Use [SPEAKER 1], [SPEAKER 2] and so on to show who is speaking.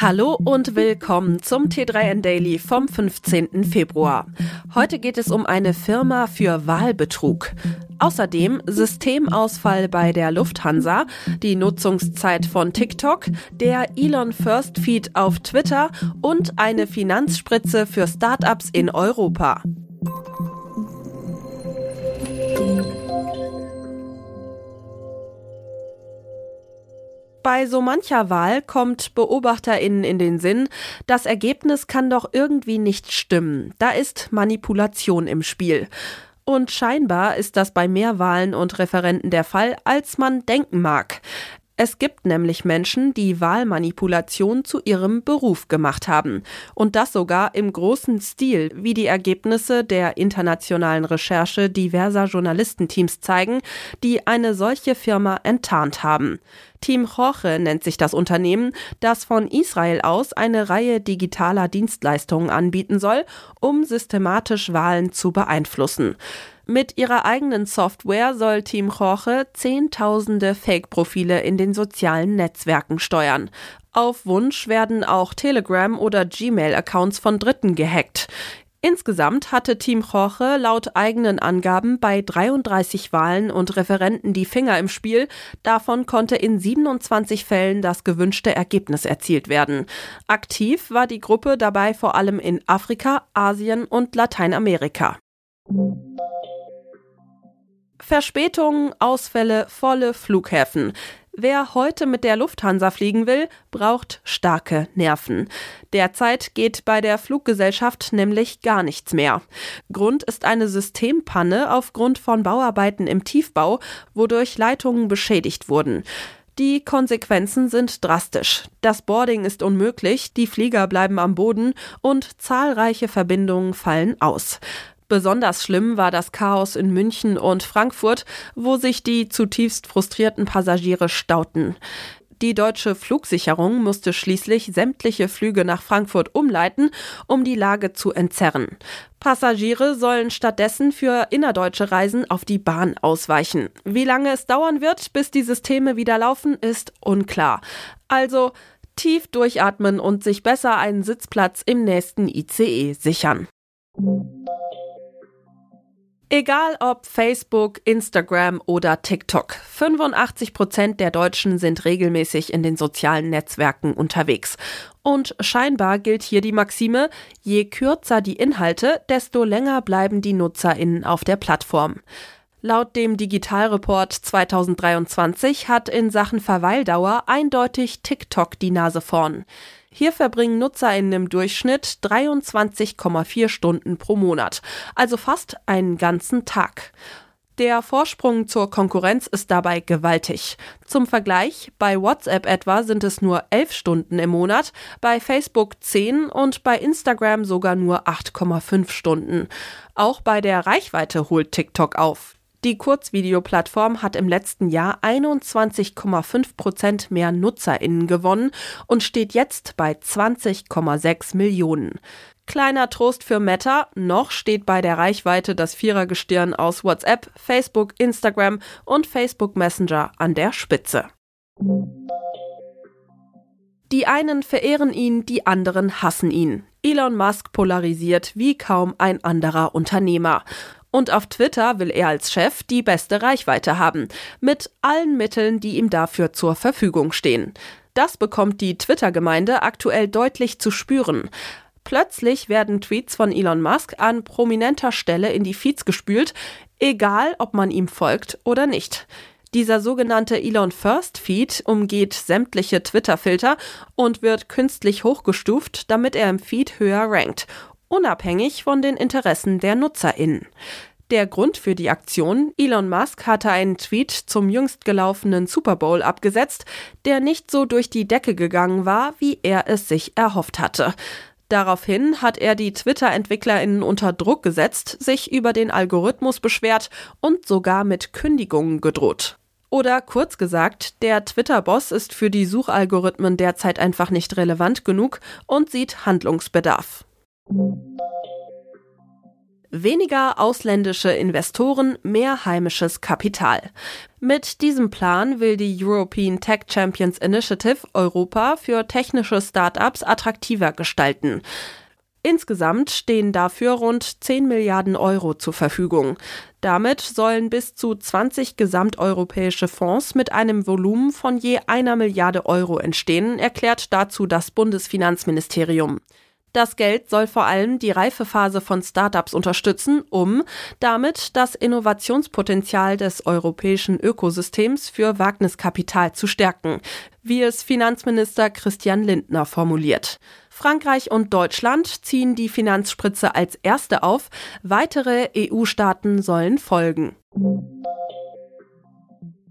[SPEAKER 1] Hallo und willkommen zum T3N Daily vom 15. Februar. Heute geht es um eine Firma für Wahlbetrug. Außerdem Systemausfall bei der Lufthansa, die Nutzungszeit von TikTok, der Elon First Feed auf Twitter und eine Finanzspritze für Startups in Europa. Bei so mancher Wahl kommt BeobachterInnen in den Sinn, das Ergebnis kann doch irgendwie nicht stimmen. Da ist Manipulation im Spiel. Und scheinbar ist das bei mehr Wahlen und Referenten der Fall, als man denken mag. Es gibt nämlich Menschen, die Wahlmanipulation zu ihrem Beruf gemacht haben. Und das sogar im großen Stil, wie die Ergebnisse der internationalen Recherche diverser Journalistenteams zeigen, die eine solche Firma enttarnt haben. Team Jorge nennt sich das Unternehmen, das von Israel aus eine Reihe digitaler Dienstleistungen anbieten soll, um systematisch Wahlen zu beeinflussen. Mit ihrer eigenen Software soll Team Jorge Zehntausende Fake-Profile in den sozialen Netzwerken steuern. Auf Wunsch werden auch Telegram- oder Gmail-Accounts von Dritten gehackt. Insgesamt hatte Team Jorge laut eigenen Angaben bei 33 Wahlen und Referenten die Finger im Spiel. Davon konnte in 27 Fällen das gewünschte Ergebnis erzielt werden. Aktiv war die Gruppe dabei vor allem in Afrika, Asien und Lateinamerika. Verspätungen, Ausfälle, volle Flughäfen. Wer heute mit der Lufthansa fliegen will, braucht starke Nerven. Derzeit geht bei der Fluggesellschaft nämlich gar nichts mehr. Grund ist eine Systempanne aufgrund von Bauarbeiten im Tiefbau, wodurch Leitungen beschädigt wurden. Die Konsequenzen sind drastisch. Das Boarding ist unmöglich, die Flieger bleiben am Boden und zahlreiche Verbindungen fallen aus. Besonders schlimm war das Chaos in München und Frankfurt, wo sich die zutiefst frustrierten Passagiere stauten. Die deutsche Flugsicherung musste schließlich sämtliche Flüge nach Frankfurt umleiten, um die Lage zu entzerren. Passagiere sollen stattdessen für innerdeutsche Reisen auf die Bahn ausweichen. Wie lange es dauern wird, bis die Systeme wieder laufen, ist unklar. Also tief durchatmen und sich besser einen Sitzplatz im nächsten ICE sichern. Egal ob Facebook, Instagram oder TikTok, 85 Prozent der Deutschen sind regelmäßig in den sozialen Netzwerken unterwegs. Und scheinbar gilt hier die Maxime, je kürzer die Inhalte, desto länger bleiben die Nutzerinnen auf der Plattform. Laut dem Digitalreport 2023 hat in Sachen Verweildauer eindeutig TikTok die Nase vorn. Hier verbringen NutzerInnen im Durchschnitt 23,4 Stunden pro Monat, also fast einen ganzen Tag. Der Vorsprung zur Konkurrenz ist dabei gewaltig. Zum Vergleich, bei WhatsApp etwa sind es nur 11 Stunden im Monat, bei Facebook 10 und bei Instagram sogar nur 8,5 Stunden. Auch bei der Reichweite holt TikTok auf. Die Kurzvideoplattform hat im letzten Jahr 21,5 Prozent mehr NutzerInnen gewonnen und steht jetzt bei 20,6 Millionen. Kleiner Trost für Meta, noch steht bei der Reichweite das Vierergestirn aus WhatsApp, Facebook, Instagram und Facebook Messenger an der Spitze. Die einen verehren ihn, die anderen hassen ihn. Elon Musk polarisiert wie kaum ein anderer Unternehmer. Und auf Twitter will er als Chef die beste Reichweite haben, mit allen Mitteln, die ihm dafür zur Verfügung stehen. Das bekommt die Twitter-Gemeinde aktuell deutlich zu spüren. Plötzlich werden Tweets von Elon Musk an prominenter Stelle in die Feeds gespült, egal ob man ihm folgt oder nicht. Dieser sogenannte Elon First Feed umgeht sämtliche Twitter-Filter und wird künstlich hochgestuft, damit er im Feed höher rankt unabhängig von den Interessen der NutzerInnen. Der Grund für die Aktion, Elon Musk hatte einen Tweet zum jüngst gelaufenen Super Bowl abgesetzt, der nicht so durch die Decke gegangen war, wie er es sich erhofft hatte. Daraufhin hat er die Twitter-EntwicklerInnen unter Druck gesetzt, sich über den Algorithmus beschwert und sogar mit Kündigungen gedroht. Oder kurz gesagt, der Twitter-Boss ist für die Suchalgorithmen derzeit einfach nicht relevant genug und sieht Handlungsbedarf. Weniger ausländische Investoren, mehr heimisches Kapital. Mit diesem Plan will die European Tech Champions Initiative Europa für technische Startups attraktiver gestalten. Insgesamt stehen dafür rund 10 Milliarden Euro zur Verfügung. Damit sollen bis zu 20 gesamteuropäische Fonds mit einem Volumen von je einer Milliarde Euro entstehen, erklärt dazu das Bundesfinanzministerium. Das Geld soll vor allem die Reifephase von Startups unterstützen, um damit das Innovationspotenzial des europäischen Ökosystems für Wagniskapital zu stärken, wie es Finanzminister Christian Lindner formuliert. Frankreich und Deutschland ziehen die Finanzspritze als erste auf, weitere EU-Staaten sollen folgen.